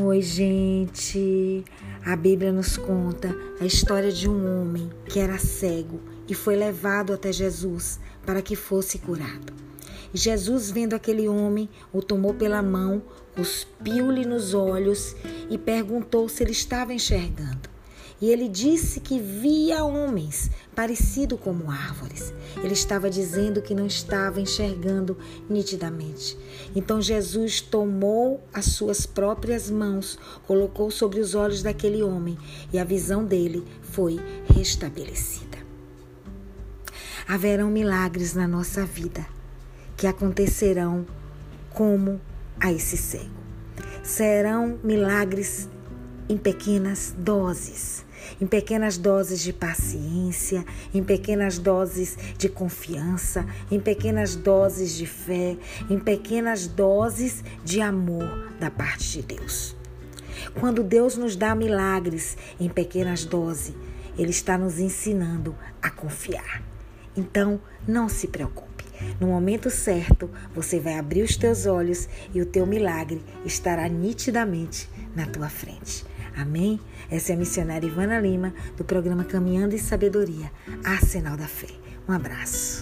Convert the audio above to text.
Oi, gente. A Bíblia nos conta a história de um homem que era cego e foi levado até Jesus para que fosse curado. Jesus, vendo aquele homem, o tomou pela mão, cuspiu-lhe nos olhos e perguntou se ele estava enxergando. E ele disse que via homens parecido como árvores. Ele estava dizendo que não estava enxergando nitidamente. Então Jesus tomou as suas próprias mãos, colocou sobre os olhos daquele homem e a visão dele foi restabelecida. Haverão milagres na nossa vida que acontecerão como a esse cego. Serão milagres em pequenas doses em pequenas doses de paciência, em pequenas doses de confiança, em pequenas doses de fé, em pequenas doses de amor da parte de Deus. Quando Deus nos dá milagres em pequenas doses, Ele está nos ensinando a confiar. Então, não se preocupe. No momento certo, você vai abrir os teus olhos e o teu milagre estará nitidamente na tua frente. Amém? Essa é a missionária Ivana Lima, do programa Caminhando em Sabedoria, Arsenal da Fé. Um abraço.